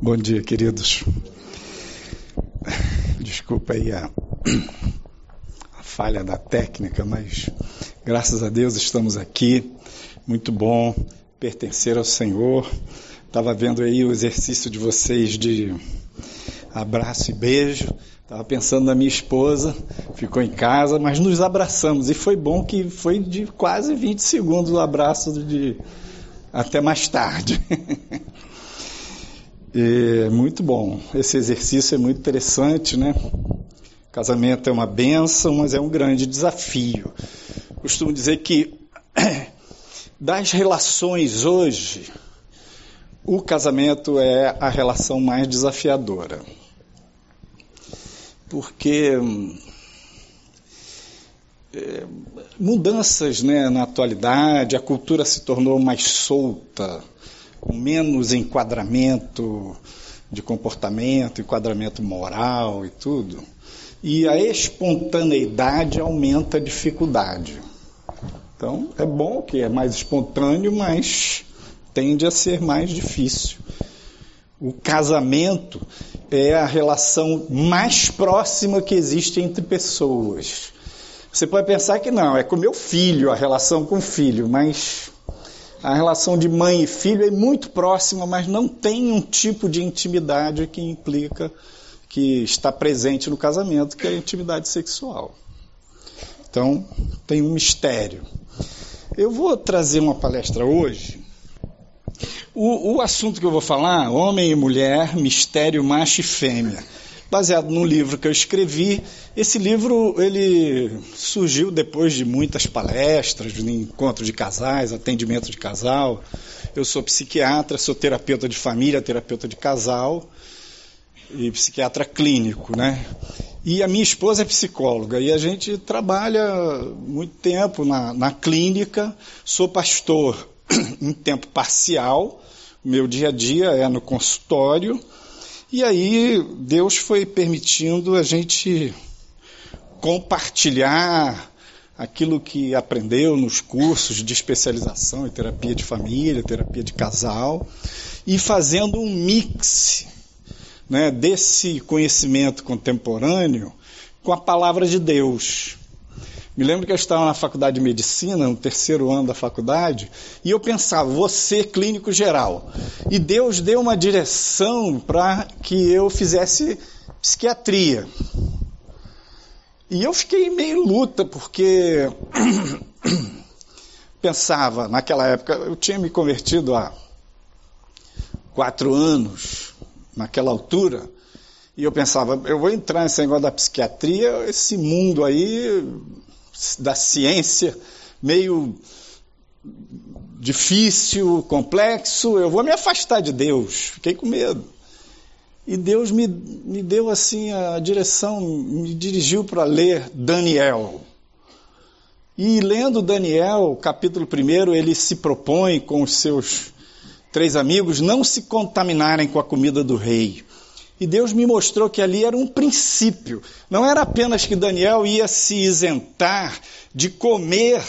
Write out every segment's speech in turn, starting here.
Bom dia, queridos. Desculpa aí a, a, falha da técnica, mas graças a Deus estamos aqui. Muito bom pertencer ao Senhor. Estava vendo aí o exercício de vocês de abraço e beijo. Estava pensando na minha esposa, ficou em casa, mas nos abraçamos. E foi bom que foi de quase 20 segundos o abraço de até mais tarde. É muito bom. Esse exercício é muito interessante, né? Casamento é uma benção, mas é um grande desafio. Costumo dizer que das relações hoje, o casamento é a relação mais desafiadora. Porque é, mudanças né, na atualidade, a cultura se tornou mais solta, com menos enquadramento de comportamento, enquadramento moral e tudo. E a espontaneidade aumenta a dificuldade. Então, é bom que é mais espontâneo, mas tende a ser mais difícil. O casamento é a relação mais próxima que existe entre pessoas. Você pode pensar que não, é com meu filho, a relação com o filho, mas a relação de mãe e filho é muito próxima, mas não tem um tipo de intimidade que implica que está presente no casamento, que é a intimidade sexual. Então, tem um mistério. Eu vou trazer uma palestra hoje. O, o assunto que eu vou falar, homem e mulher, mistério macho e fêmea baseado num livro que eu escrevi. Esse livro ele surgiu depois de muitas palestras, de encontro de casais, atendimento de casal. Eu sou psiquiatra, sou terapeuta de família, terapeuta de casal e psiquiatra clínico, né? E a minha esposa é psicóloga e a gente trabalha muito tempo na, na clínica. Sou pastor em tempo parcial. Meu dia a dia é no consultório e aí Deus foi permitindo a gente compartilhar aquilo que aprendeu nos cursos de especialização em terapia de família, terapia de casal, e fazendo um mix né, desse conhecimento contemporâneo com a palavra de Deus. Me lembro que eu estava na faculdade de medicina, no terceiro ano da faculdade, e eu pensava, você clínico geral. E Deus deu uma direção para que eu fizesse psiquiatria. E eu fiquei meio luta, porque pensava, naquela época, eu tinha me convertido há quatro anos, naquela altura, e eu pensava, eu vou entrar nesse negócio da psiquiatria, esse mundo aí da ciência meio difícil, complexo, eu vou me afastar de Deus. Fiquei com medo. E Deus me, me deu assim a direção, me dirigiu para ler Daniel. E lendo Daniel, capítulo 1, ele se propõe com os seus três amigos não se contaminarem com a comida do rei. E Deus me mostrou que ali era um princípio. Não era apenas que Daniel ia se isentar de comer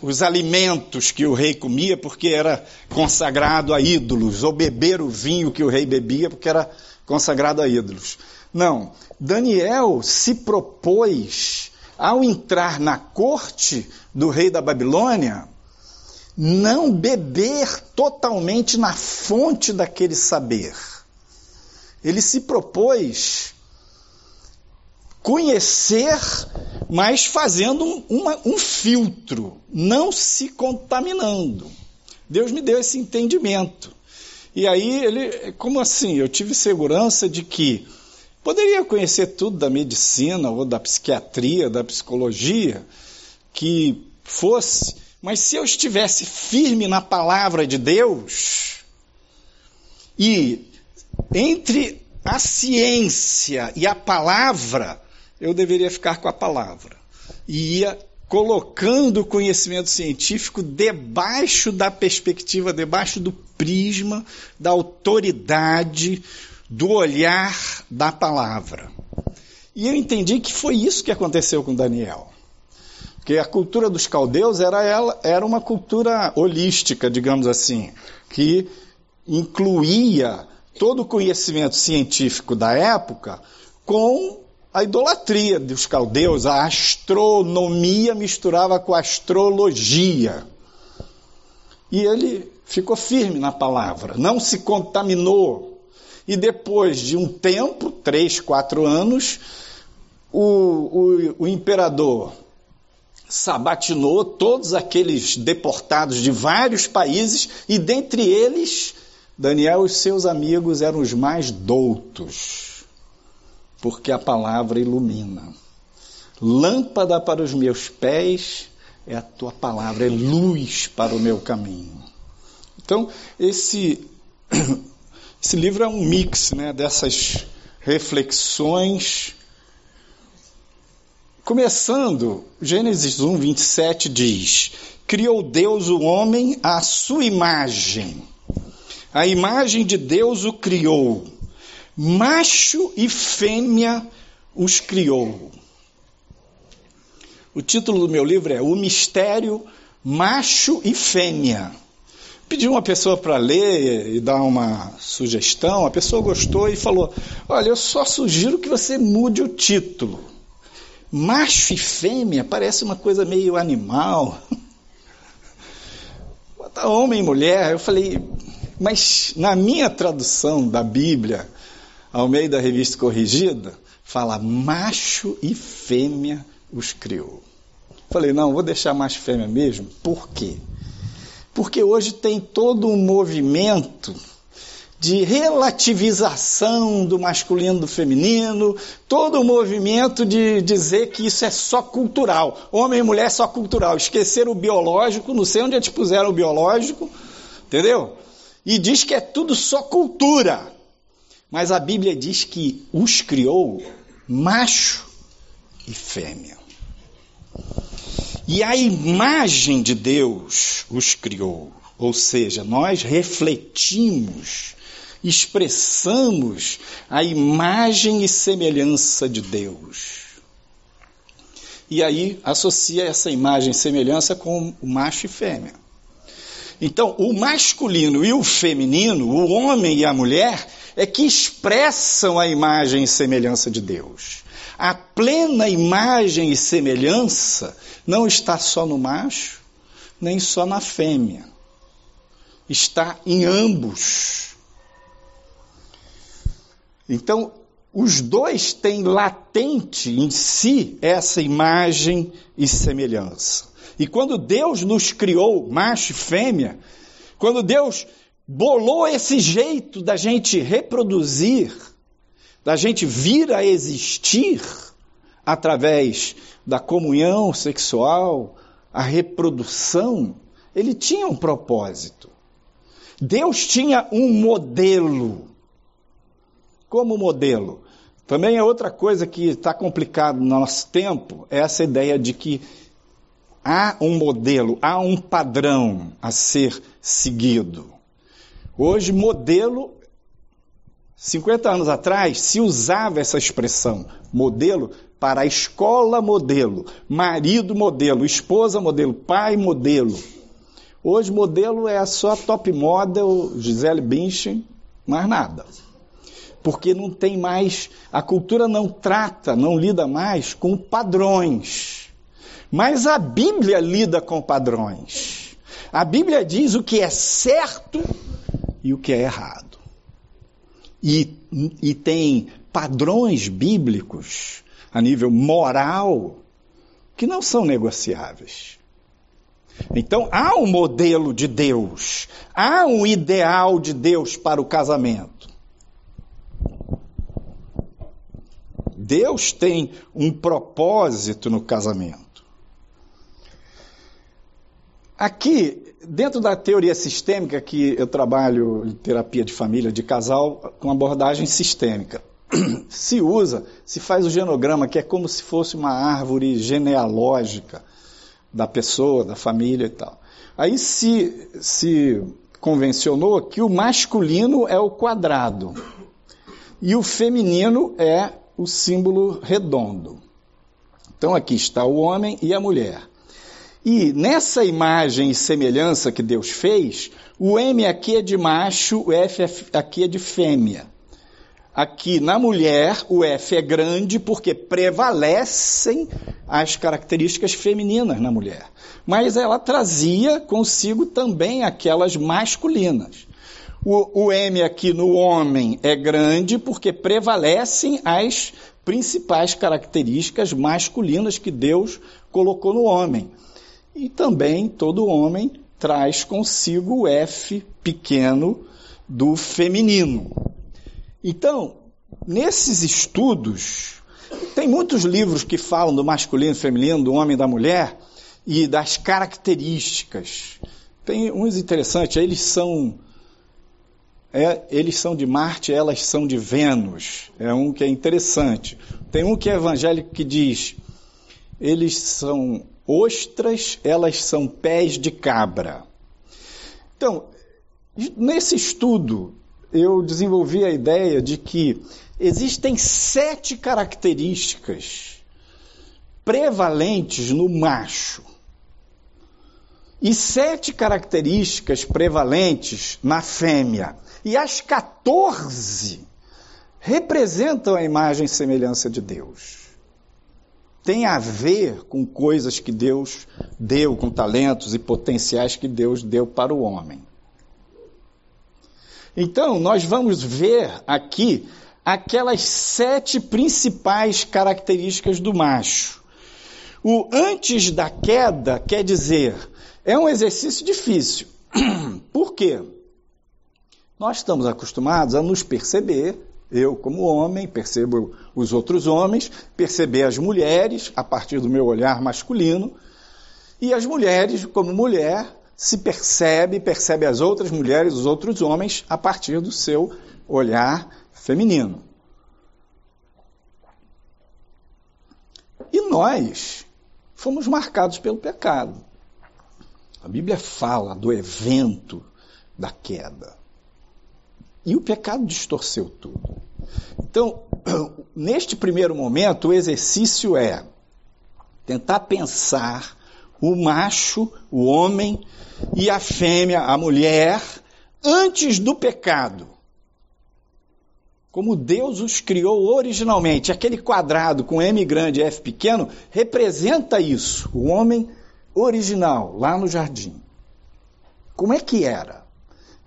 os alimentos que o rei comia, porque era consagrado a ídolos, ou beber o vinho que o rei bebia, porque era consagrado a ídolos. Não. Daniel se propôs, ao entrar na corte do rei da Babilônia, não beber totalmente na fonte daquele saber ele se propôs conhecer, mas fazendo um, uma, um filtro, não se contaminando. Deus me deu esse entendimento. E aí ele, como assim? Eu tive segurança de que poderia conhecer tudo da medicina ou da psiquiatria, da psicologia, que fosse, mas se eu estivesse firme na palavra de Deus e entre a ciência e a palavra, eu deveria ficar com a palavra. E ia colocando o conhecimento científico debaixo da perspectiva, debaixo do prisma da autoridade, do olhar da palavra. E eu entendi que foi isso que aconteceu com Daniel. Porque a cultura dos caldeus era, ela, era uma cultura holística, digamos assim, que incluía todo o conhecimento científico da época com a idolatria dos caldeus, a astronomia misturava com a astrologia. E ele ficou firme na palavra, não se contaminou. E depois de um tempo, três, quatro anos, o, o, o imperador sabatinou todos aqueles deportados de vários países e dentre eles Daniel e seus amigos eram os mais doutos, porque a palavra ilumina. Lâmpada para os meus pés é a tua palavra, é luz para o meu caminho. Então, esse, esse livro é um mix né, dessas reflexões. Começando, Gênesis 1, 27 diz: Criou Deus o homem à sua imagem. A imagem de Deus o criou. Macho e fêmea os criou. O título do meu livro é O Mistério Macho e Fêmea. Pedi uma pessoa para ler e dar uma sugestão, a pessoa gostou e falou: Olha, eu só sugiro que você mude o título. Macho e fêmea parece uma coisa meio animal. Bota homem e mulher. Eu falei, mas na minha tradução da Bíblia, ao meio da revista corrigida, fala macho e fêmea os criou. Falei, não, vou deixar mais fêmea mesmo. Por quê? Porque hoje tem todo um movimento de relativização do masculino do feminino, todo o movimento de dizer que isso é só cultural. Homem e mulher é só cultural. Esquecer o biológico, não sei onde eles puseram o biológico, entendeu? E diz que é tudo só cultura. Mas a Bíblia diz que os criou macho e fêmea. E a imagem de Deus os criou. Ou seja, nós refletimos, expressamos a imagem e semelhança de Deus. E aí associa essa imagem e semelhança com o macho e fêmea. Então, o masculino e o feminino, o homem e a mulher, é que expressam a imagem e semelhança de Deus. A plena imagem e semelhança não está só no macho, nem só na fêmea. Está em ambos. Então, os dois têm latente em si essa imagem e semelhança. E quando Deus nos criou, macho e fêmea, quando Deus bolou esse jeito da gente reproduzir, da gente vir a existir através da comunhão sexual, a reprodução, ele tinha um propósito. Deus tinha um modelo. Como modelo? Também é outra coisa que está complicado no nosso tempo, é essa ideia de que há um modelo, há um padrão a ser seguido. Hoje, modelo, 50 anos atrás, se usava essa expressão, modelo, para a escola modelo, marido modelo, esposa modelo, pai modelo. Hoje, modelo é só top model, Gisele Bündchen, mais nada. Porque não tem mais, a cultura não trata, não lida mais com padrões. Mas a Bíblia lida com padrões. A Bíblia diz o que é certo e o que é errado. E, e tem padrões bíblicos a nível moral que não são negociáveis. Então há um modelo de Deus, há um ideal de Deus para o casamento. Deus tem um propósito no casamento. Aqui dentro da teoria sistêmica que eu trabalho em terapia de família, de casal, com abordagem sistêmica, se usa, se faz o genograma, que é como se fosse uma árvore genealógica da pessoa, da família e tal. Aí se, se convencionou que o masculino é o quadrado e o feminino é o símbolo redondo. Então aqui está o homem e a mulher. E nessa imagem e semelhança que Deus fez, o M aqui é de macho, o F aqui é de fêmea. Aqui na mulher, o F é grande porque prevalecem as características femininas na mulher. Mas ela trazia consigo também aquelas masculinas. O, o M aqui no homem é grande porque prevalecem as principais características masculinas que Deus colocou no homem. E também todo homem traz consigo o F pequeno do feminino. Então, nesses estudos, tem muitos livros que falam do masculino e feminino, do homem e da mulher, e das características. Tem uns interessantes, eles são é, eles são de Marte, elas são de Vênus. É um que é interessante. Tem um que é evangélico que diz: eles são ostras, elas são pés de cabra. Então, nesse estudo, eu desenvolvi a ideia de que existem sete características prevalentes no macho e sete características prevalentes na fêmea. E as 14 representam a imagem e semelhança de Deus. Tem a ver com coisas que Deus deu, com talentos e potenciais que Deus deu para o homem. Então, nós vamos ver aqui aquelas sete principais características do macho. O antes da queda quer dizer, é um exercício difícil. Por quê? Nós estamos acostumados a nos perceber, eu como homem, percebo os outros homens, perceber as mulheres a partir do meu olhar masculino, e as mulheres, como mulher, se percebe, percebe as outras mulheres, os outros homens, a partir do seu olhar feminino. E nós fomos marcados pelo pecado. A Bíblia fala do evento da queda. E o pecado distorceu tudo. Então, neste primeiro momento, o exercício é tentar pensar o macho, o homem, e a fêmea, a mulher, antes do pecado. Como Deus os criou originalmente. Aquele quadrado com M grande e F pequeno representa isso, o homem original, lá no jardim. Como é que era?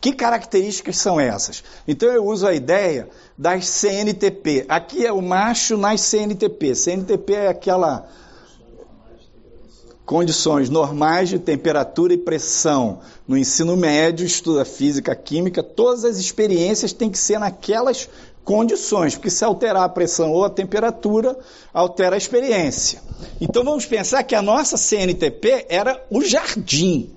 Que características são essas? Então eu uso a ideia das CNTP. Aqui é o macho nas CNTP. CNTP é aquela condições normais de temperatura e pressão no ensino médio, estuda física, química, todas as experiências têm que ser naquelas condições, porque se alterar a pressão ou a temperatura, altera a experiência. Então vamos pensar que a nossa CNTP era o jardim.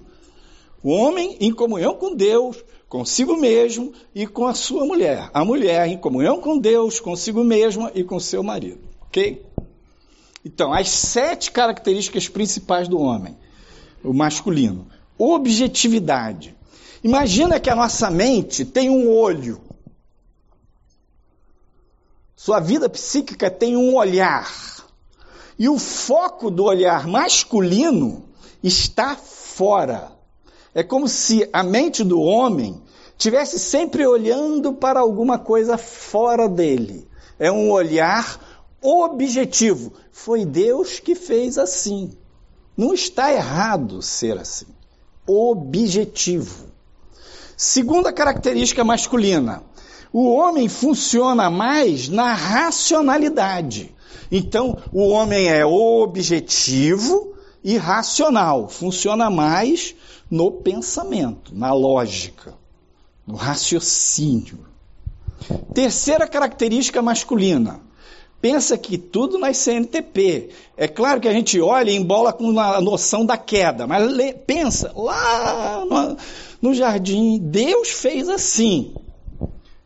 O homem em comunhão com Deus, consigo mesmo e com a sua mulher. A mulher em comunhão com Deus, consigo mesma e com seu marido. Ok? Então, as sete características principais do homem, o masculino. Objetividade. Imagina que a nossa mente tem um olho. Sua vida psíquica tem um olhar. E o foco do olhar masculino está fora. É como se a mente do homem tivesse sempre olhando para alguma coisa fora dele. É um olhar objetivo. Foi Deus que fez assim. Não está errado ser assim. Objetivo. Segunda característica masculina. O homem funciona mais na racionalidade. Então, o homem é objetivo e racional. Funciona mais no pensamento, na lógica, no raciocínio. Terceira característica masculina. Pensa que tudo nas CNTP. É claro que a gente olha e embola com a noção da queda, mas pensa, lá no, no jardim, Deus fez assim.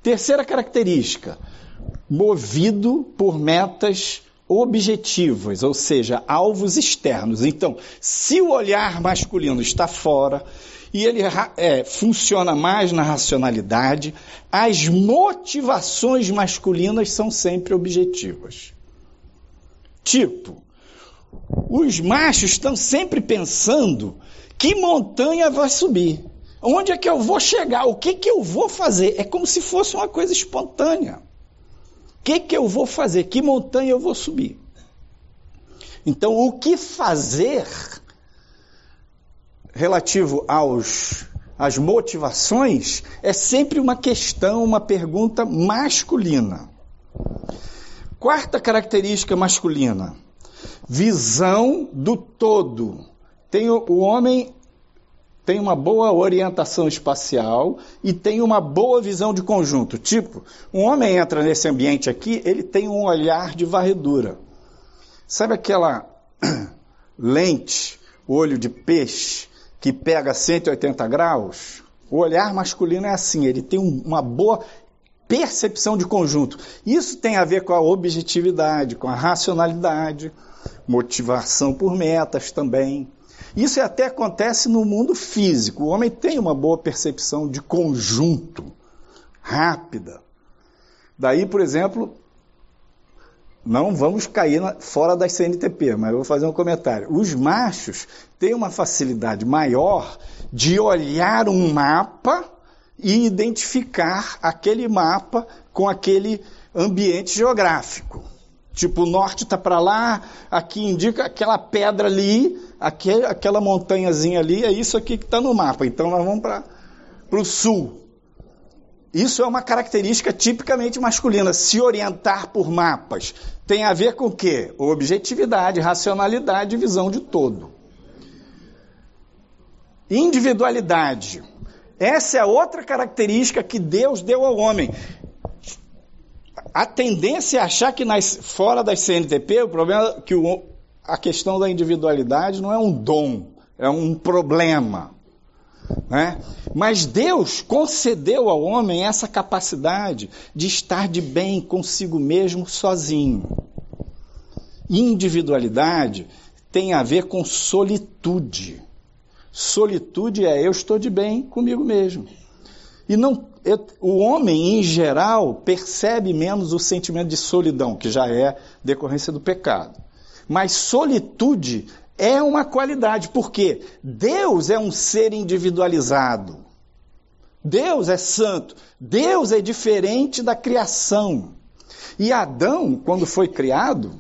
Terceira característica, movido por metas objetivas, ou seja, alvos externos. Então, se o olhar masculino está fora e ele é, funciona mais na racionalidade, as motivações masculinas são sempre objetivas. Tipo, Os machos estão sempre pensando que montanha vai subir. Onde é que eu vou chegar? O que, que eu vou fazer? É como se fosse uma coisa espontânea. Que, que eu vou fazer? Que montanha eu vou subir? Então, o que fazer relativo aos às motivações é sempre uma questão, uma pergunta masculina. Quarta característica masculina: visão do todo. Tem o, o homem tem uma boa orientação espacial e tem uma boa visão de conjunto. Tipo, um homem entra nesse ambiente aqui, ele tem um olhar de varredura. Sabe aquela lente, olho de peixe, que pega 180 graus? O olhar masculino é assim, ele tem uma boa percepção de conjunto. Isso tem a ver com a objetividade, com a racionalidade, motivação por metas também. Isso até acontece no mundo físico. O homem tem uma boa percepção de conjunto, rápida. Daí, por exemplo, não vamos cair fora das CNTP, mas eu vou fazer um comentário. Os machos têm uma facilidade maior de olhar um mapa e identificar aquele mapa com aquele ambiente geográfico. Tipo, o norte está para lá, aqui indica aquela pedra ali, aquele, aquela montanhazinha ali, é isso aqui que está no mapa. Então nós vamos para o sul. Isso é uma característica tipicamente masculina, se orientar por mapas. Tem a ver com o quê? Objetividade, racionalidade visão de todo. Individualidade. Essa é outra característica que Deus deu ao homem. A tendência é achar que nas, fora das CNTP, o problema é que o, a questão da individualidade não é um dom, é um problema. Né? Mas Deus concedeu ao homem essa capacidade de estar de bem consigo mesmo sozinho. Individualidade tem a ver com solitude. Solitude é eu estou de bem comigo mesmo. E não, o homem, em geral, percebe menos o sentimento de solidão, que já é decorrência do pecado. Mas solitude é uma qualidade, porque Deus é um ser individualizado. Deus é santo. Deus é diferente da criação. E Adão, quando foi criado,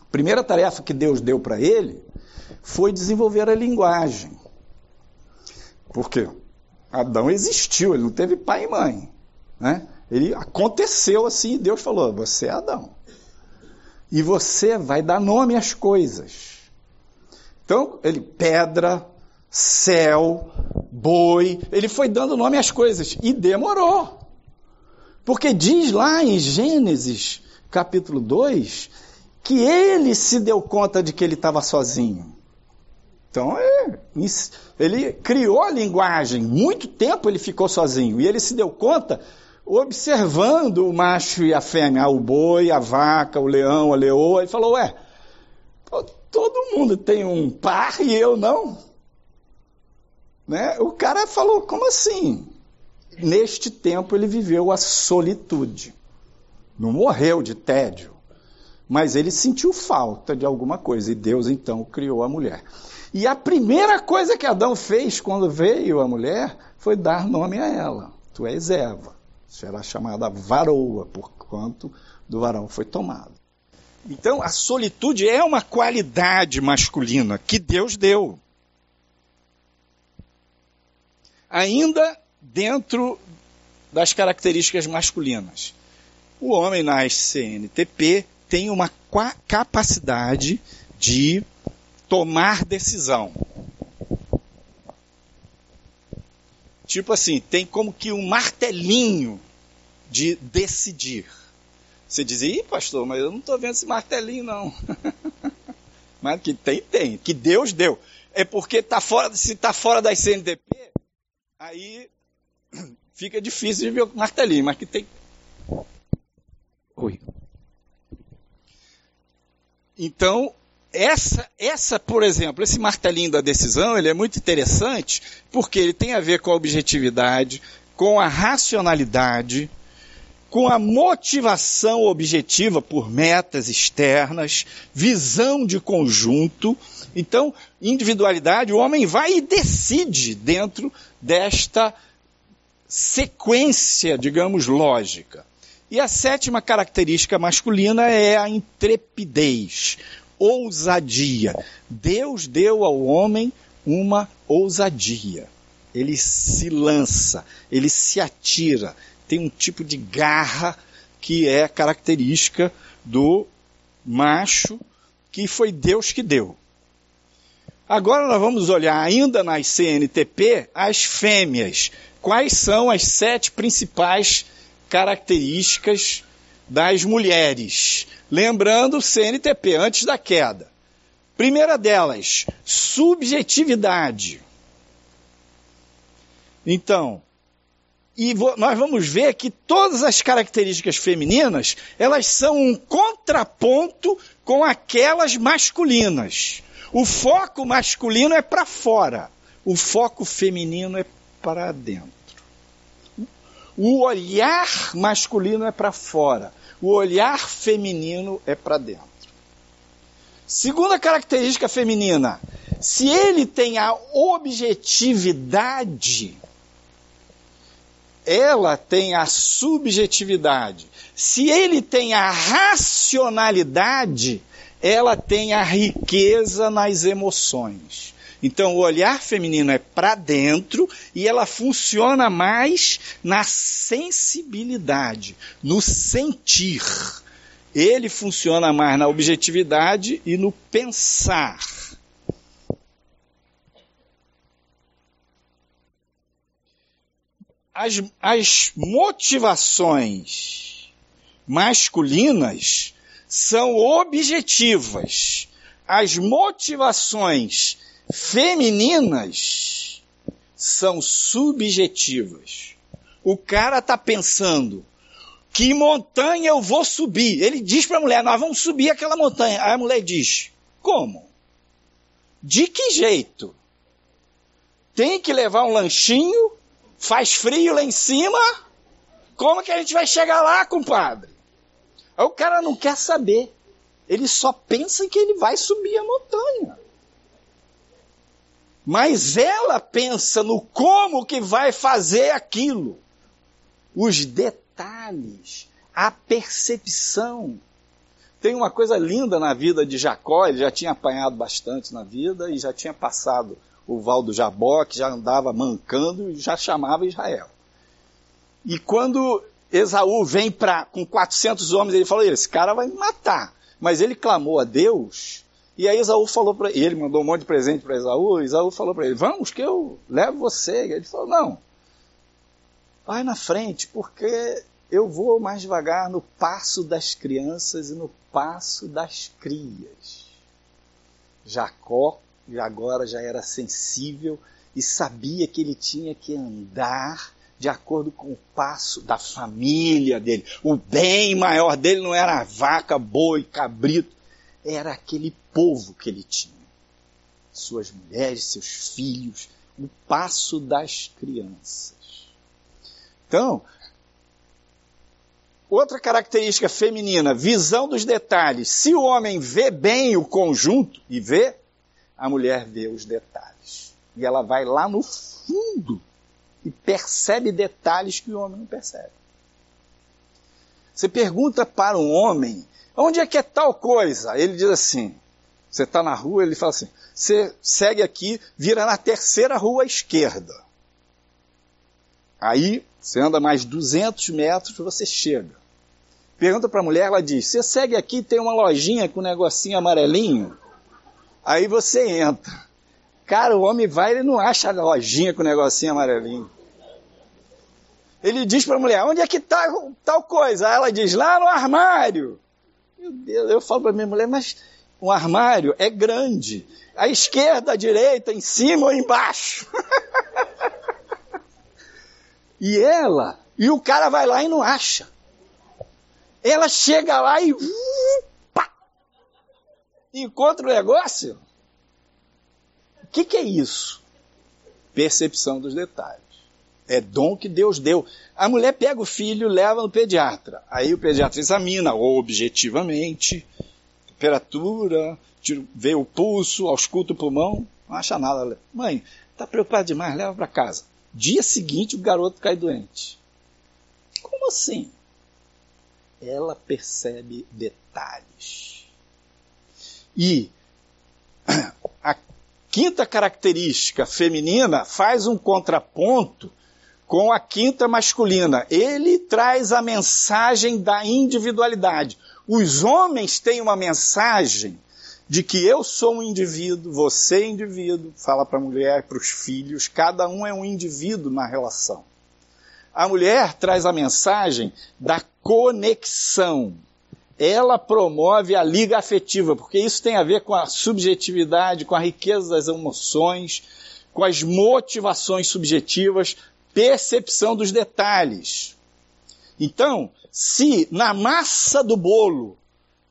a primeira tarefa que Deus deu para ele foi desenvolver a linguagem. Por quê? Adão existiu, ele não teve pai e mãe. Né? Ele aconteceu assim e Deus falou: Você é Adão. E você vai dar nome às coisas. Então, ele, pedra, céu, boi, ele foi dando nome às coisas e demorou. Porque diz lá em Gênesis, capítulo 2, que ele se deu conta de que ele estava sozinho. Então, é, ele criou a linguagem, muito tempo ele ficou sozinho, e ele se deu conta observando o macho e a fêmea, o boi, a vaca, o leão, a leoa, ele falou, ué, todo mundo tem um par e eu não. Né? O cara falou, como assim? Neste tempo ele viveu a solitude. Não morreu de tédio, mas ele sentiu falta de alguma coisa e Deus então criou a mulher. E a primeira coisa que Adão fez quando veio a mulher foi dar nome a ela. Tu és Eva. Será chamada varoa, por quanto do varão foi tomado. Então, a solitude é uma qualidade masculina que Deus deu. Ainda dentro das características masculinas. O homem na CNTP tem uma capacidade de tomar decisão. Tipo assim, tem como que um martelinho de decidir. Você diz, ih, pastor, mas eu não estou vendo esse martelinho, não. mas que tem, tem. Que Deus deu. É porque tá fora, se está fora das CNDP, aí fica difícil de ver o martelinho, mas que tem. Oi. Então, essa, essa, por exemplo, esse martelinho da decisão, ele é muito interessante porque ele tem a ver com a objetividade, com a racionalidade, com a motivação objetiva por metas externas, visão de conjunto. Então, individualidade, o homem vai e decide dentro desta sequência, digamos, lógica. E a sétima característica masculina é a intrepidez, ousadia. Deus deu ao homem uma ousadia. Ele se lança, ele se atira, tem um tipo de garra que é característica do macho, que foi Deus que deu. Agora nós vamos olhar ainda nas CNTP as fêmeas. Quais são as sete principais características das mulheres? Lembrando CNTP, antes da queda. Primeira delas, subjetividade. Então, e nós vamos ver que todas as características femininas, elas são um contraponto com aquelas masculinas. O foco masculino é para fora, o foco feminino é para dentro. O olhar masculino é para fora, o olhar feminino é para dentro. Segunda característica feminina, se ele tem a objetividade, ela tem a subjetividade. Se ele tem a racionalidade, ela tem a riqueza nas emoções. Então, o olhar feminino é para dentro e ela funciona mais na sensibilidade, no sentir. Ele funciona mais na objetividade e no pensar. As, as motivações masculinas são objetivas. As motivações femininas são subjetivas. O cara está pensando que montanha eu vou subir. Ele diz para a mulher: Nós vamos subir aquela montanha. Aí a mulher diz: Como? De que jeito? Tem que levar um lanchinho? Faz frio lá em cima? Como que a gente vai chegar lá, compadre? Aí o cara não quer saber. Ele só pensa que ele vai subir a montanha. Mas ela pensa no como que vai fazer aquilo. Os detalhes, a percepção. Tem uma coisa linda na vida de Jacó, ele já tinha apanhado bastante na vida e já tinha passado o Val do Jabó, que já andava mancando e já chamava Israel. E quando Esaú vem pra, com 400 homens, ele falou, esse cara vai me matar. Mas ele clamou a Deus, e aí Esaú falou para ele, mandou um monte de presente para Esaú, Esaú falou para ele, vamos que eu levo você. E ele falou, não, vai na frente, porque eu vou mais devagar no passo das crianças e no passo das crias. Jacó agora já era sensível e sabia que ele tinha que andar de acordo com o passo da família dele. O bem maior dele não era a vaca, boi, cabrito, era aquele povo que ele tinha. Suas mulheres, seus filhos, o passo das crianças. Então, outra característica feminina, visão dos detalhes. Se o homem vê bem o conjunto e vê, a mulher vê os detalhes. E ela vai lá no fundo e percebe detalhes que o homem não percebe. Você pergunta para um homem, onde é que é tal coisa? Ele diz assim, você está na rua, ele fala assim, você segue aqui, vira na terceira rua à esquerda. Aí, você anda mais 200 metros, você chega. Pergunta para a mulher, ela diz, você segue aqui, tem uma lojinha com um negocinho amarelinho? Aí você entra. Cara, o homem vai, ele não acha a lojinha com o negocinho amarelinho. Ele diz para a mulher, onde é que está tal coisa? Aí ela diz, lá no armário. Meu Deus, eu falo para minha mulher, mas um armário é grande. A esquerda, a direita, em cima ou embaixo. e ela, e o cara vai lá e não acha. Ela chega lá e pá, encontra o negócio. O que, que é isso? Percepção dos detalhes. É dom que Deus deu. A mulher pega o filho, leva no pediatra. Aí o pediatra examina objetivamente, temperatura, vê o pulso, ausculta o pulmão, não acha nada. Mãe, está preocupado demais, leva para casa. Dia seguinte o garoto cai doente. Como assim? Ela percebe detalhes. E a quinta característica feminina faz um contraponto com a quinta masculina. Ele traz a mensagem da individualidade. Os homens têm uma mensagem de que eu sou um indivíduo, você é indivíduo, fala para a mulher, para os filhos, cada um é um indivíduo na relação. A mulher traz a mensagem da conexão. Ela promove a liga afetiva, porque isso tem a ver com a subjetividade, com a riqueza das emoções, com as motivações subjetivas, percepção dos detalhes. Então, se na massa do bolo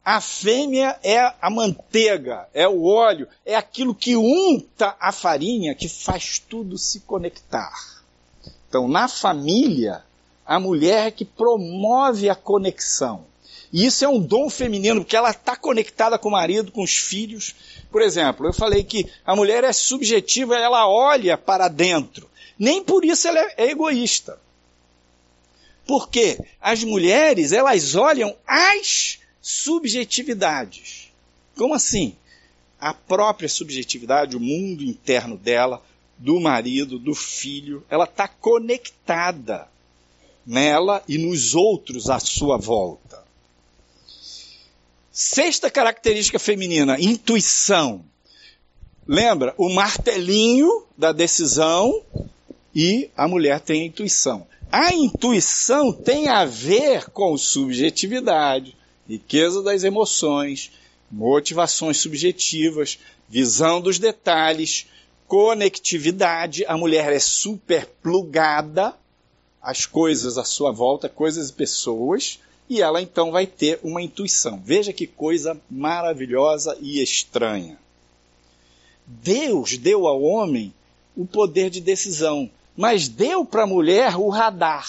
a fêmea é a manteiga, é o óleo, é aquilo que unta a farinha, que faz tudo se conectar. Então, na família, a mulher é que promove a conexão. E isso é um dom feminino, porque ela está conectada com o marido, com os filhos. Por exemplo, eu falei que a mulher é subjetiva, ela olha para dentro. Nem por isso ela é egoísta. Porque as mulheres, elas olham as subjetividades. Como assim? A própria subjetividade, o mundo interno dela, do marido, do filho, ela está conectada nela e nos outros à sua volta. Sexta característica feminina, intuição. Lembra? O martelinho da decisão e a mulher tem a intuição. A intuição tem a ver com subjetividade, riqueza das emoções, motivações subjetivas, visão dos detalhes, conectividade. A mulher é super plugada às coisas à sua volta, coisas e pessoas, e ela então vai ter uma intuição. Veja que coisa maravilhosa e estranha. Deus deu ao homem o poder de decisão mas deu para a mulher o radar.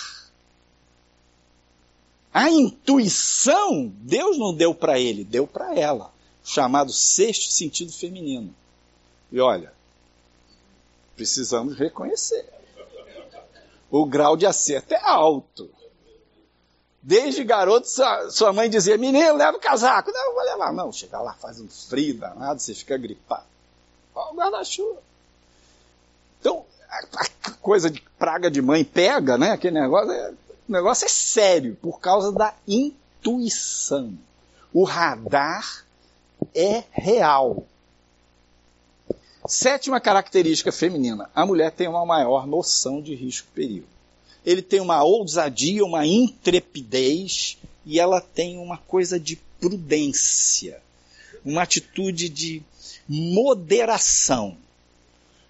A intuição, Deus não deu para ele, deu para ela, chamado sexto sentido feminino. E olha, precisamos reconhecer. O grau de acerto é alto. Desde garoto, sua, mãe dizia: Menino, leva o casaco. Não, eu vou levar. Não, chega lá, faz um frio danado, você fica gripado. Olha o guarda-chuva. Coisa de praga de mãe pega, né? Aquele negócio, é, o negócio é sério por causa da intuição. O radar é real. Sétima característica feminina: a mulher tem uma maior noção de risco e perigo. Ele tem uma ousadia, uma intrepidez e ela tem uma coisa de prudência, uma atitude de moderação.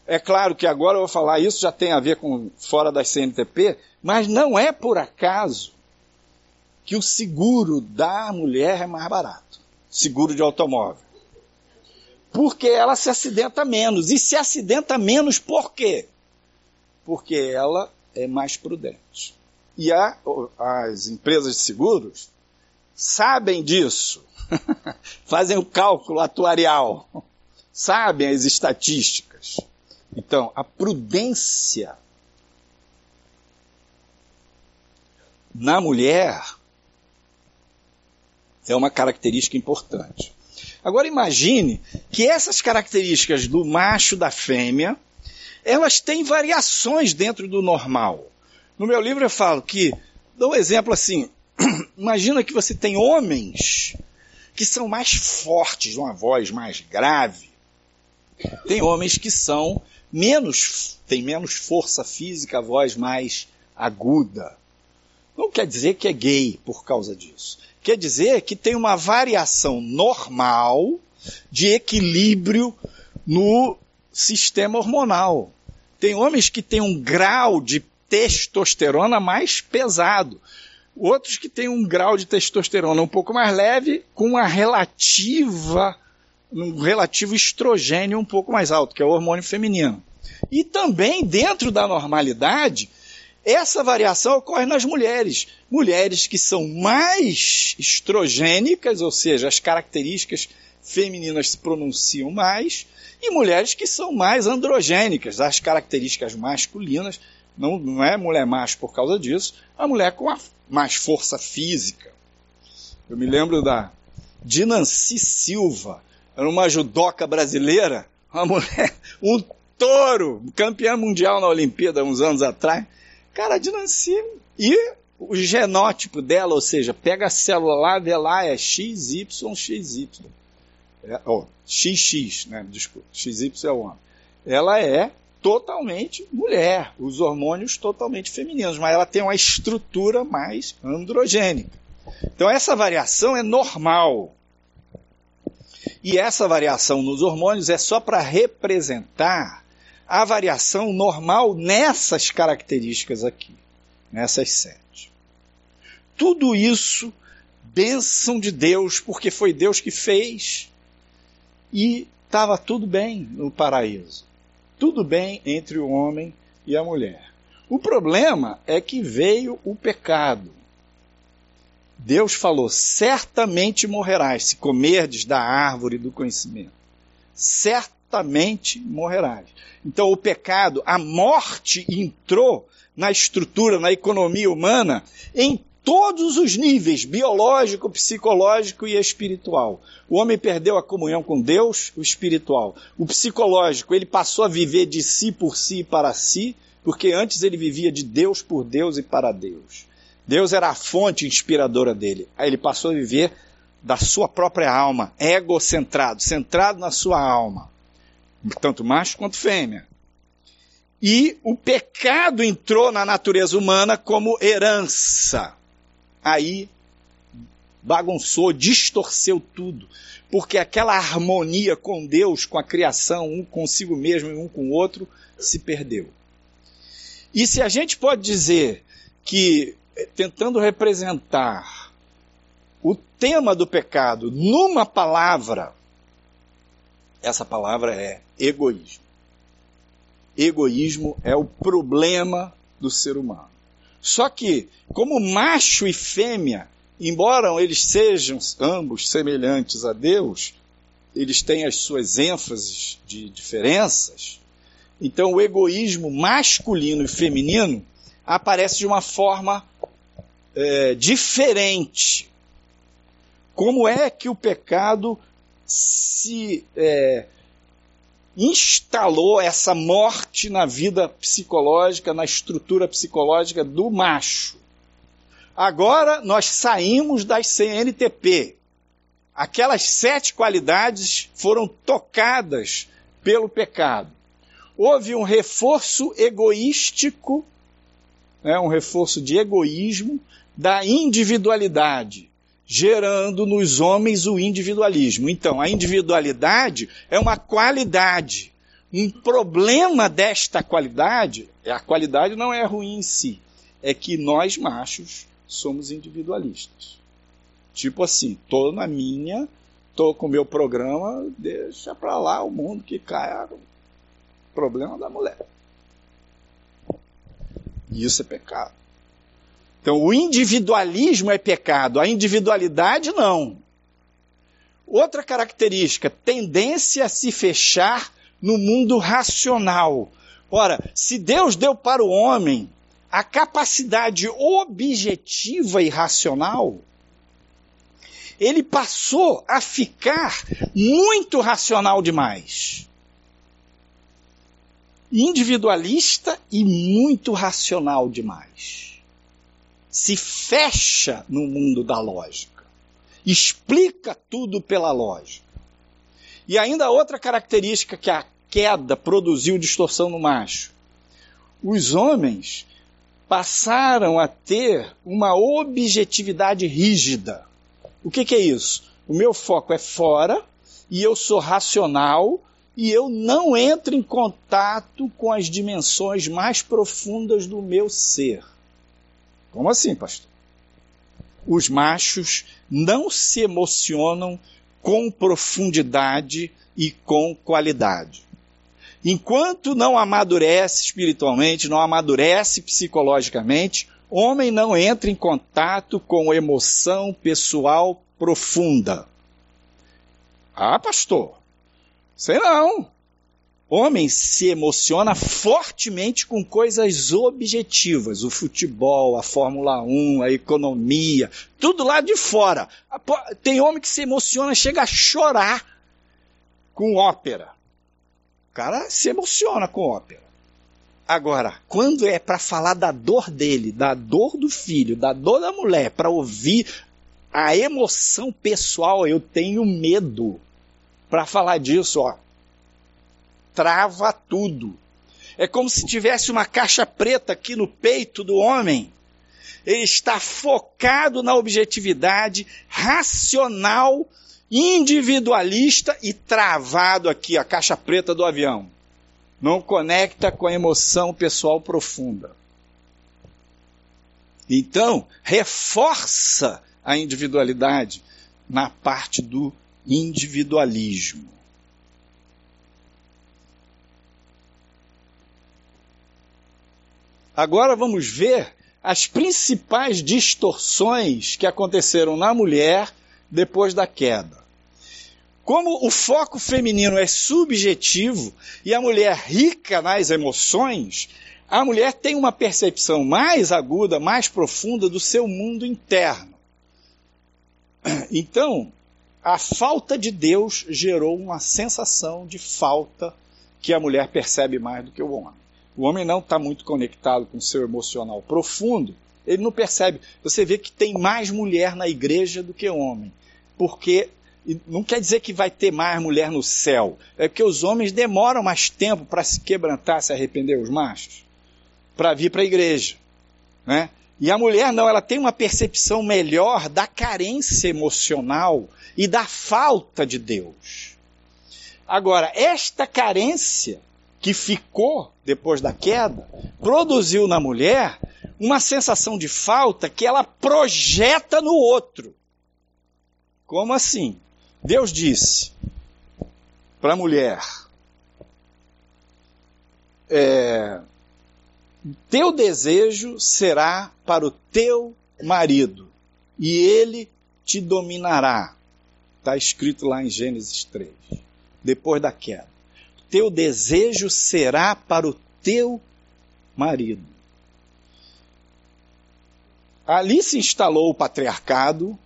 É claro que agora eu vou falar isso, já tem a ver com fora da CNTP, mas não é por acaso que o seguro da mulher é mais barato. Seguro de automóvel. Porque ela se acidenta menos. E se acidenta menos por quê? Porque ela é mais prudente. E a, as empresas de seguros sabem disso. Fazem o cálculo atuarial. Sabem as estatísticas. Então, a prudência na mulher é uma característica importante. Agora imagine que essas características do macho da fêmea, elas têm variações dentro do normal. No meu livro eu falo que, dou um exemplo assim, imagina que você tem homens que são mais fortes, uma voz mais grave. Tem homens que são menos, tem menos força física, voz mais aguda. Não quer dizer que é gay por causa disso. Quer dizer que tem uma variação normal de equilíbrio no sistema hormonal. Tem homens que têm um grau de testosterona mais pesado. Outros que têm um grau de testosterona um pouco mais leve, com uma relativa um relativo estrogênio um pouco mais alto, que é o hormônio feminino. E também, dentro da normalidade, Essa variação ocorre nas mulheres. Mulheres que são mais estrogênicas, ou seja, as características femininas se pronunciam mais, e mulheres que são mais androgênicas, as características masculinas. Não, não é mulher macho por causa disso, a mulher com a, mais força física. Eu me lembro da Dinanci Silva, era uma judoca brasileira, uma mulher, um touro, campeã mundial na Olimpíada uns anos atrás. Cara, a. E o genótipo dela, ou seja, pega a célula lá, vê lá, é XY. É, oh, XX, né? Desculpa, XY é o homem. Ela é totalmente mulher, os hormônios totalmente femininos, mas ela tem uma estrutura mais androgênica. Então essa variação é normal. E essa variação nos hormônios é só para representar a variação normal nessas características aqui, nessas sete. Tudo isso, bênção de Deus, porque foi Deus que fez e estava tudo bem no paraíso. Tudo bem entre o homem e a mulher. O problema é que veio o pecado. Deus falou: certamente morrerás se comerdes da árvore do conhecimento. Certamente morrerás. Então, o pecado, a morte entrou na estrutura, na economia humana, em todos os níveis biológico, psicológico e espiritual. O homem perdeu a comunhão com Deus, o espiritual. O psicológico, ele passou a viver de si por si e para si, porque antes ele vivia de Deus por Deus e para Deus. Deus era a fonte inspiradora dele. Aí ele passou a viver da sua própria alma, egocentrado, centrado na sua alma, tanto macho quanto fêmea. E o pecado entrou na natureza humana como herança. Aí bagunçou, distorceu tudo, porque aquela harmonia com Deus, com a criação, um consigo mesmo e um com o outro, se perdeu. E se a gente pode dizer que tentando representar o tema do pecado numa palavra, essa palavra é egoísmo. Egoísmo é o problema do ser humano. Só que, como macho e fêmea, embora eles sejam ambos semelhantes a Deus, eles têm as suas ênfases de diferenças. Então, o egoísmo masculino e feminino aparece de uma forma é, diferente. Como é que o pecado se é, instalou essa morte na vida psicológica, na estrutura psicológica do macho? Agora nós saímos das CNTP. Aquelas sete qualidades foram tocadas pelo pecado. Houve um reforço egoístico né, um reforço de egoísmo, da individualidade, gerando nos homens o individualismo. Então, a individualidade é uma qualidade. Um problema desta qualidade, a qualidade não é ruim em si, é que nós machos somos individualistas. Tipo assim, tô na minha, tô com o meu programa, deixa para lá o mundo que cai, problema da mulher. E isso é pecado. Então, o individualismo é pecado, a individualidade não. Outra característica, tendência a se fechar no mundo racional. Ora, se Deus deu para o homem a capacidade objetiva e racional, ele passou a ficar muito racional demais individualista e muito racional demais. Se fecha no mundo da lógica. Explica tudo pela lógica. E ainda outra característica que a queda produziu distorção no macho. Os homens passaram a ter uma objetividade rígida. O que, que é isso? O meu foco é fora e eu sou racional e eu não entro em contato com as dimensões mais profundas do meu ser. Como assim, pastor? Os machos não se emocionam com profundidade e com qualidade. Enquanto não amadurece espiritualmente, não amadurece psicologicamente, homem não entra em contato com emoção pessoal profunda. Ah, pastor, sei não. Homem se emociona fortemente com coisas objetivas, o futebol, a Fórmula 1, a economia, tudo lá de fora. Tem homem que se emociona, chega a chorar com ópera. O cara se emociona com ópera. Agora, quando é para falar da dor dele, da dor do filho, da dor da mulher, para ouvir a emoção pessoal, eu tenho medo para falar disso, ó. Trava tudo. É como se tivesse uma caixa preta aqui no peito do homem. Ele está focado na objetividade racional, individualista e travado aqui, a caixa preta do avião. Não conecta com a emoção pessoal profunda. Então, reforça a individualidade na parte do individualismo. Agora vamos ver as principais distorções que aconteceram na mulher depois da queda. Como o foco feminino é subjetivo e a mulher rica nas emoções, a mulher tem uma percepção mais aguda, mais profunda do seu mundo interno. Então, a falta de Deus gerou uma sensação de falta que a mulher percebe mais do que o homem. O homem não está muito conectado com o seu emocional profundo, ele não percebe. Você vê que tem mais mulher na igreja do que homem, porque não quer dizer que vai ter mais mulher no céu, é que os homens demoram mais tempo para se quebrantar, se arrepender, os machos, para vir para a igreja. Né? E a mulher não, ela tem uma percepção melhor da carência emocional e da falta de Deus. Agora, esta carência que ficou depois da queda produziu na mulher uma sensação de falta que ela projeta no outro. Como assim? Deus disse para a mulher: é, teu desejo será para o teu marido, e ele te dominará. Está escrito lá em Gênesis 3, depois da queda. Teu desejo será para o teu marido. Ali se instalou o patriarcado,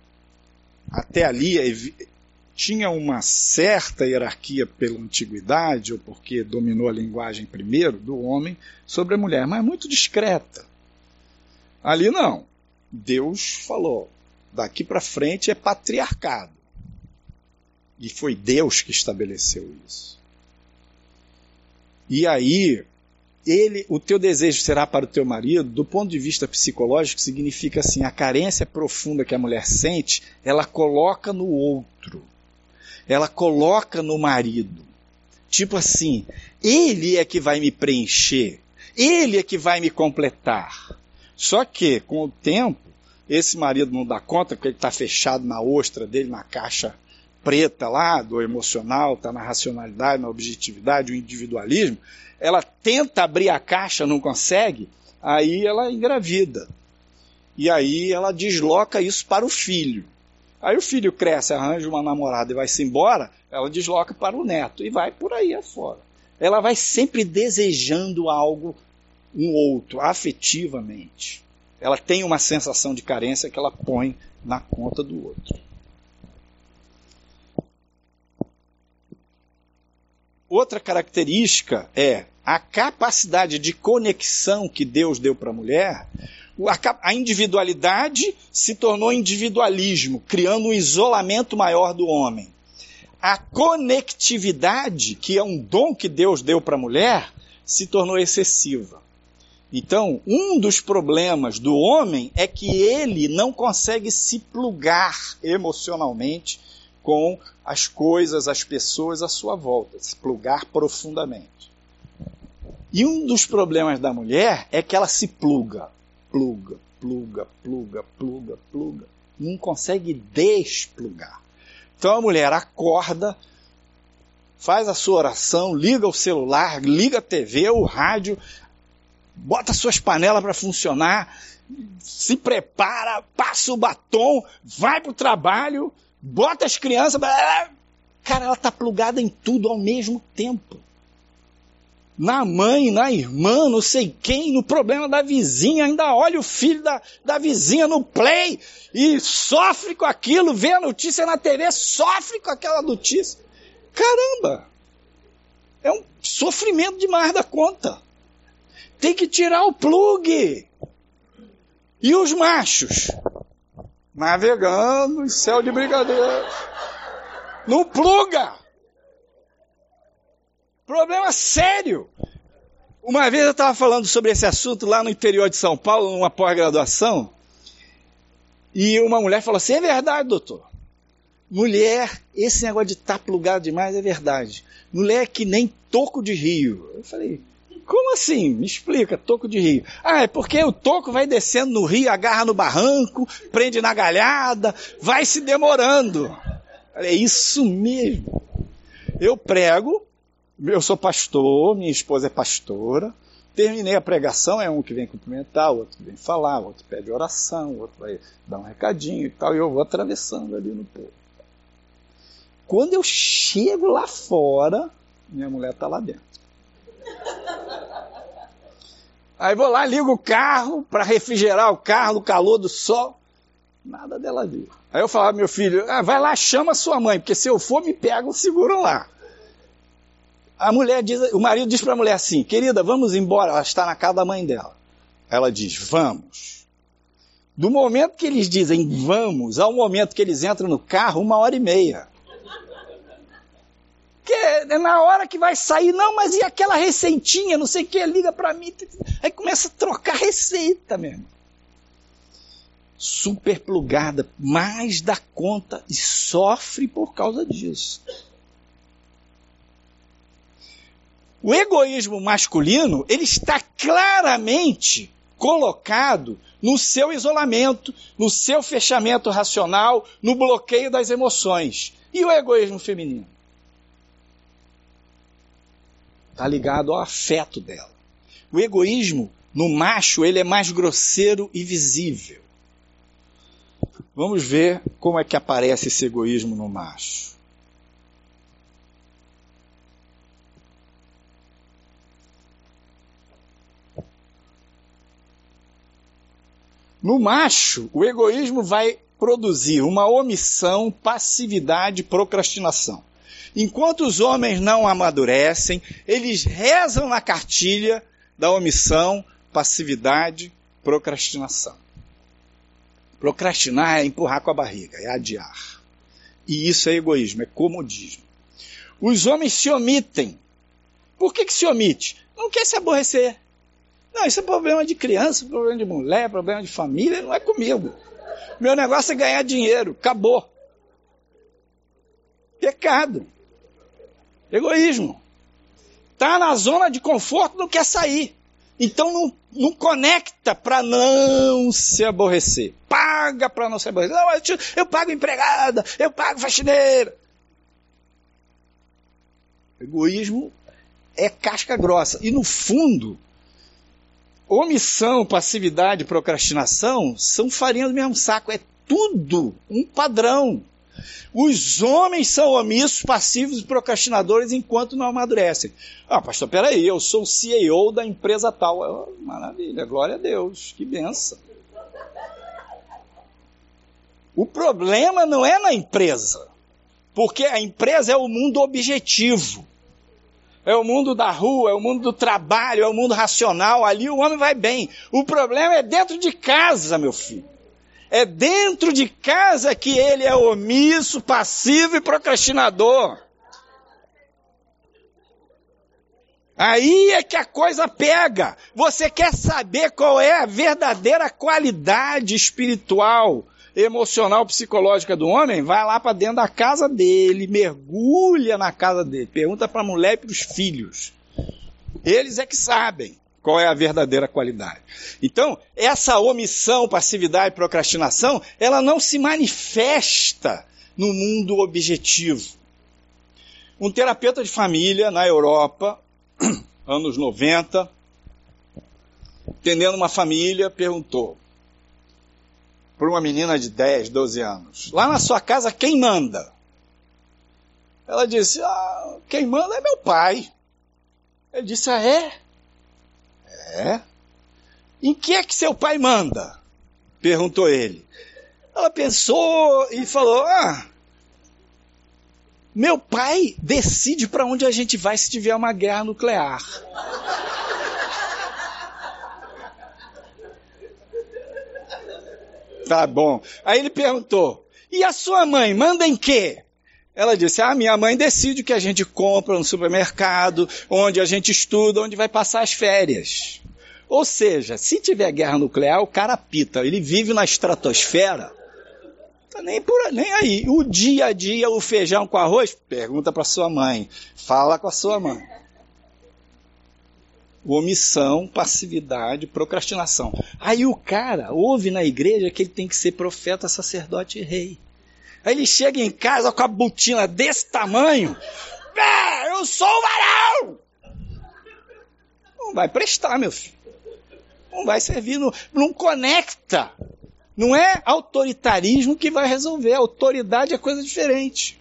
até ali tinha uma certa hierarquia pela antiguidade, ou porque dominou a linguagem primeiro, do homem sobre a mulher, mas muito discreta. Ali não. Deus falou: daqui para frente é patriarcado. E foi Deus que estabeleceu isso. E aí, ele, o teu desejo será para o teu marido, do ponto de vista psicológico, significa assim: a carência profunda que a mulher sente, ela coloca no outro ela coloca no marido. Tipo assim, ele é que vai me preencher, ele é que vai me completar. Só que, com o tempo, esse marido não dá conta, porque ele está fechado na ostra dele, na caixa preta lá, do emocional, está na racionalidade, na objetividade, o individualismo. Ela tenta abrir a caixa, não consegue, aí ela engravida. E aí ela desloca isso para o filho. Aí o filho cresce, arranja uma namorada e vai-se embora, ela desloca para o neto e vai por aí afora. Ela vai sempre desejando algo, um outro, afetivamente. Ela tem uma sensação de carência que ela põe na conta do outro. Outra característica é a capacidade de conexão que Deus deu para a mulher a individualidade se tornou individualismo, criando um isolamento maior do homem. A conectividade, que é um dom que Deus deu para a mulher, se tornou excessiva. Então, um dos problemas do homem é que ele não consegue se plugar emocionalmente com as coisas, as pessoas à sua volta, se plugar profundamente. E um dos problemas da mulher é que ela se pluga pluga, pluga, pluga, pluga, pluga. Não consegue desplugar. Então a mulher acorda faz a sua oração, liga o celular, liga a TV, o rádio, bota suas panelas para funcionar, se prepara, passa o batom, vai para o trabalho, bota as crianças. Cara, ela está plugada em tudo ao mesmo tempo. Na mãe, na irmã, não sei quem, no problema da vizinha, ainda olha o filho da, da vizinha no play e sofre com aquilo, vê a notícia na TV, sofre com aquela notícia. Caramba! É um sofrimento demais da conta. Tem que tirar o plug. E os machos? Navegando em céu de brigadeiro. Não pluga! Problema sério. Uma vez eu estava falando sobre esse assunto lá no interior de São Paulo, numa pós-graduação, e uma mulher falou assim: é verdade, doutor. Mulher, esse negócio de estar tá plugado demais é verdade. Mulher é que nem toco de rio. Eu falei, como assim? Me explica, toco de rio. Ah, é porque o toco vai descendo no rio, agarra no barranco, prende na galhada, vai se demorando. É isso mesmo. Eu prego, eu sou pastor, minha esposa é pastora. Terminei a pregação, é um que vem cumprimentar, outro que vem falar, outro pede oração, outro vai dar um recadinho e tal, e eu vou atravessando ali no povo. Quando eu chego lá fora, minha mulher está lá dentro. Aí vou lá, ligo o carro para refrigerar o carro no calor do sol. Nada dela vir. Aí eu falava, meu filho, ah, vai lá, chama sua mãe, porque se eu for, me pegam, seguram lá. A mulher diz, o marido diz para a mulher assim, querida, vamos embora. Ela está na casa da mãe dela. Ela diz, vamos. Do momento que eles dizem vamos, ao momento que eles entram no carro, uma hora e meia. Porque na hora que vai sair, não, mas e aquela receitinha, não sei o que, liga para mim. Aí começa a trocar receita mesmo. Super plugada, mais da conta e sofre por causa disso. O egoísmo masculino, ele está claramente colocado no seu isolamento, no seu fechamento racional, no bloqueio das emoções. E o egoísmo feminino? Está ligado ao afeto dela. O egoísmo no macho ele é mais grosseiro e visível. Vamos ver como é que aparece esse egoísmo no macho. No macho, o egoísmo vai produzir uma omissão, passividade, procrastinação. Enquanto os homens não amadurecem, eles rezam na cartilha da omissão, passividade, procrastinação. Procrastinar é empurrar com a barriga, é adiar. E isso é egoísmo, é comodismo. Os homens se omitem. Por que, que se omite? Não quer se aborrecer. Não, isso é problema de criança, problema de mulher, problema de família, não é comigo. Meu negócio é ganhar dinheiro, acabou. Pecado. Egoísmo. Está na zona de conforto, não quer sair. Então não, não conecta para não se aborrecer. Paga para não se aborrecer. Não, eu, eu pago empregada, eu pago faxineira. Egoísmo é casca grossa. E no fundo, omissão, passividade, procrastinação são farinha do mesmo saco. É tudo um padrão. Os homens são omissos, passivos e procrastinadores enquanto não amadurecem. Ah, pastor, peraí, eu sou o CEO da empresa tal. Oh, maravilha, glória a Deus, que benção. O problema não é na empresa, porque a empresa é o mundo objetivo. É o mundo da rua, é o mundo do trabalho, é o mundo racional. Ali o homem vai bem. O problema é dentro de casa, meu filho. É dentro de casa que ele é omisso, passivo e procrastinador. Aí é que a coisa pega. Você quer saber qual é a verdadeira qualidade espiritual, emocional, psicológica do homem? Vai lá para dentro da casa dele, mergulha na casa dele, pergunta para a mulher e para os filhos. Eles é que sabem qual é a verdadeira qualidade. Então, essa omissão, passividade, procrastinação, ela não se manifesta no mundo objetivo. Um terapeuta de família na Europa, anos 90, atendendo uma família, perguntou para uma menina de 10, 12 anos: Lá na sua casa, quem manda? Ela disse: ah, Quem manda é meu pai. Ele disse: Ah, é? É. Em que é que seu pai manda? Perguntou ele. Ela pensou e falou: Ah, meu pai decide para onde a gente vai se tiver uma guerra nuclear. Tá bom. Aí ele perguntou: E a sua mãe manda em quê? Ela disse: Ah, minha mãe decide o que a gente compra no supermercado, onde a gente estuda, onde vai passar as férias. Ou seja, se tiver guerra nuclear, o cara pita. Ele vive na estratosfera. Tá nem, por, nem aí. O dia a dia, o feijão com arroz, pergunta para sua mãe. Fala com a sua mãe omissão, passividade, procrastinação. Aí o cara ouve na igreja que ele tem que ser profeta, sacerdote e rei. Aí ele chega em casa com a botina desse tamanho. É, eu sou o varão! Não vai prestar, meu filho. Não vai servir, não, não conecta. Não é autoritarismo que vai resolver. Autoridade é coisa diferente.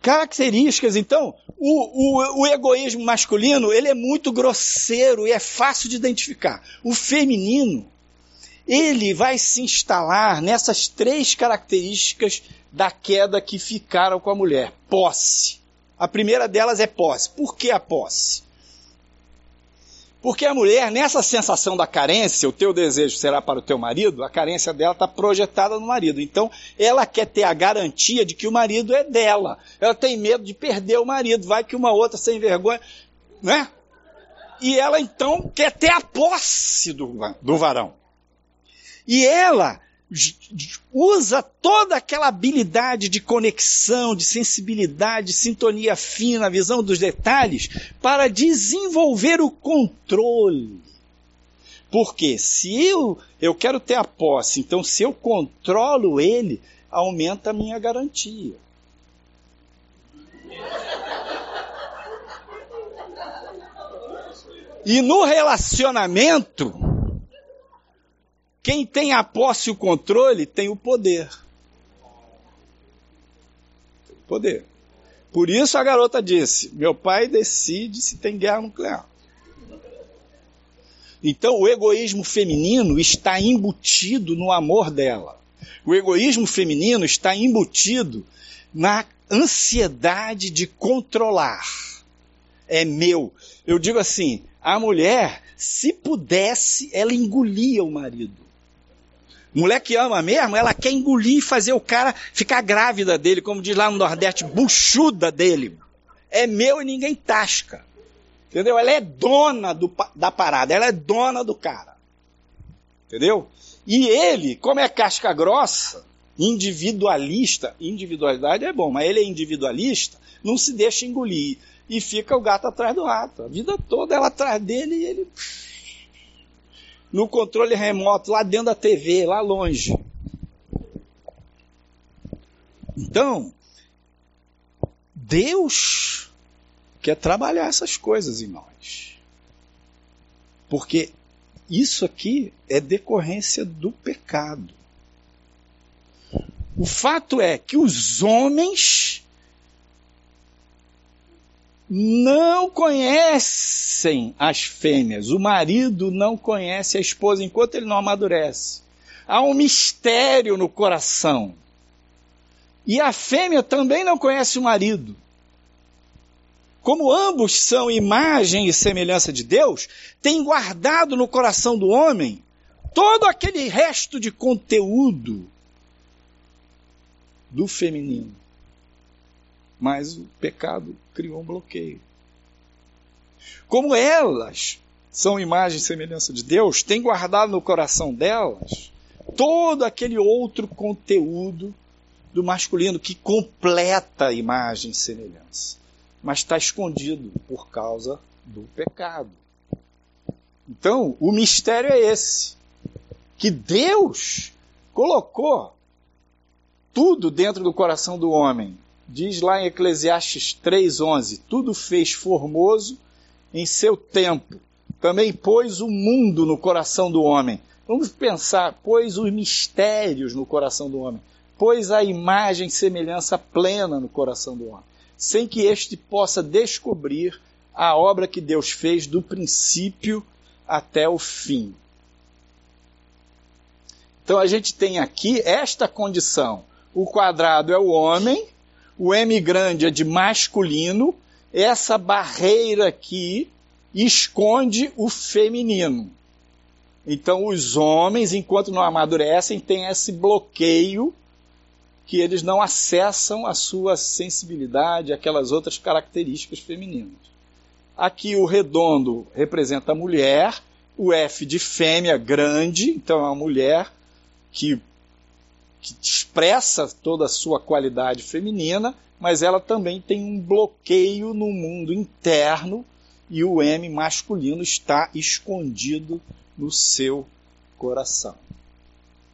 Características, então, o, o, o, egoísmo masculino ele é muito grosseiro e é fácil de identificar. O feminino ele vai se instalar nessas três características da queda que ficaram com a mulher: posse. A primeira delas é posse. Por que a posse? Porque a mulher, nessa sensação da carência, o teu desejo será para o teu marido, a carência dela está projetada no marido. Então, ela quer ter a garantia de que o marido é dela. Ela tem medo de perder o marido. Vai que uma outra sem vergonha, né? E ela então quer ter a posse do, do varão. E ela usa toda aquela habilidade de conexão, de sensibilidade, de sintonia fina, visão dos detalhes, para desenvolver o controle. Porque se eu, eu quero ter a posse, então se eu controlo ele, aumenta a minha garantia. E no relacionamento, quem tem a posse e o controle tem o poder. Poder. Por isso a garota disse: Meu pai decide se tem guerra nuclear. Então o egoísmo feminino está embutido no amor dela. O egoísmo feminino está embutido na ansiedade de controlar. É meu. Eu digo assim: a mulher, se pudesse, ela engolia o marido. Mulher que ama mesmo, ela quer engolir e fazer o cara ficar grávida dele, como diz lá no Nordeste, buchuda dele. É meu e ninguém tasca. Entendeu? Ela é dona do, da parada, ela é dona do cara. Entendeu? E ele, como é casca grossa, individualista, individualidade é bom, mas ele é individualista, não se deixa engolir. E fica o gato atrás do rato. A vida toda ela atrás dele e ele no controle remoto, lá dentro da TV, lá longe. Então, Deus quer trabalhar essas coisas em nós. Porque isso aqui é decorrência do pecado. O fato é que os homens não conhecem as fêmeas. O marido não conhece a esposa enquanto ele não amadurece. Há um mistério no coração. E a fêmea também não conhece o marido. Como ambos são imagem e semelhança de Deus, tem guardado no coração do homem todo aquele resto de conteúdo do feminino. Mas o pecado criou um bloqueio. Como elas são imagem e semelhança de Deus, tem guardado no coração delas todo aquele outro conteúdo do masculino que completa a imagem e semelhança, mas está escondido por causa do pecado. Então, o mistério é esse: que Deus colocou tudo dentro do coração do homem Diz lá em Eclesiastes 3:11, tudo fez formoso em seu tempo. Também pôs o mundo no coração do homem. Vamos pensar, pôs os mistérios no coração do homem, pôs a imagem e semelhança plena no coração do homem, sem que este possa descobrir a obra que Deus fez do princípio até o fim. Então a gente tem aqui esta condição. O quadrado é o homem, o M grande é de masculino, essa barreira aqui esconde o feminino. Então os homens, enquanto não amadurecem, têm esse bloqueio que eles não acessam a sua sensibilidade, aquelas outras características femininas. Aqui o redondo representa a mulher, o F de fêmea grande, então é uma mulher que, que expressa toda a sua qualidade feminina, mas ela também tem um bloqueio no mundo interno e o M masculino está escondido no seu coração.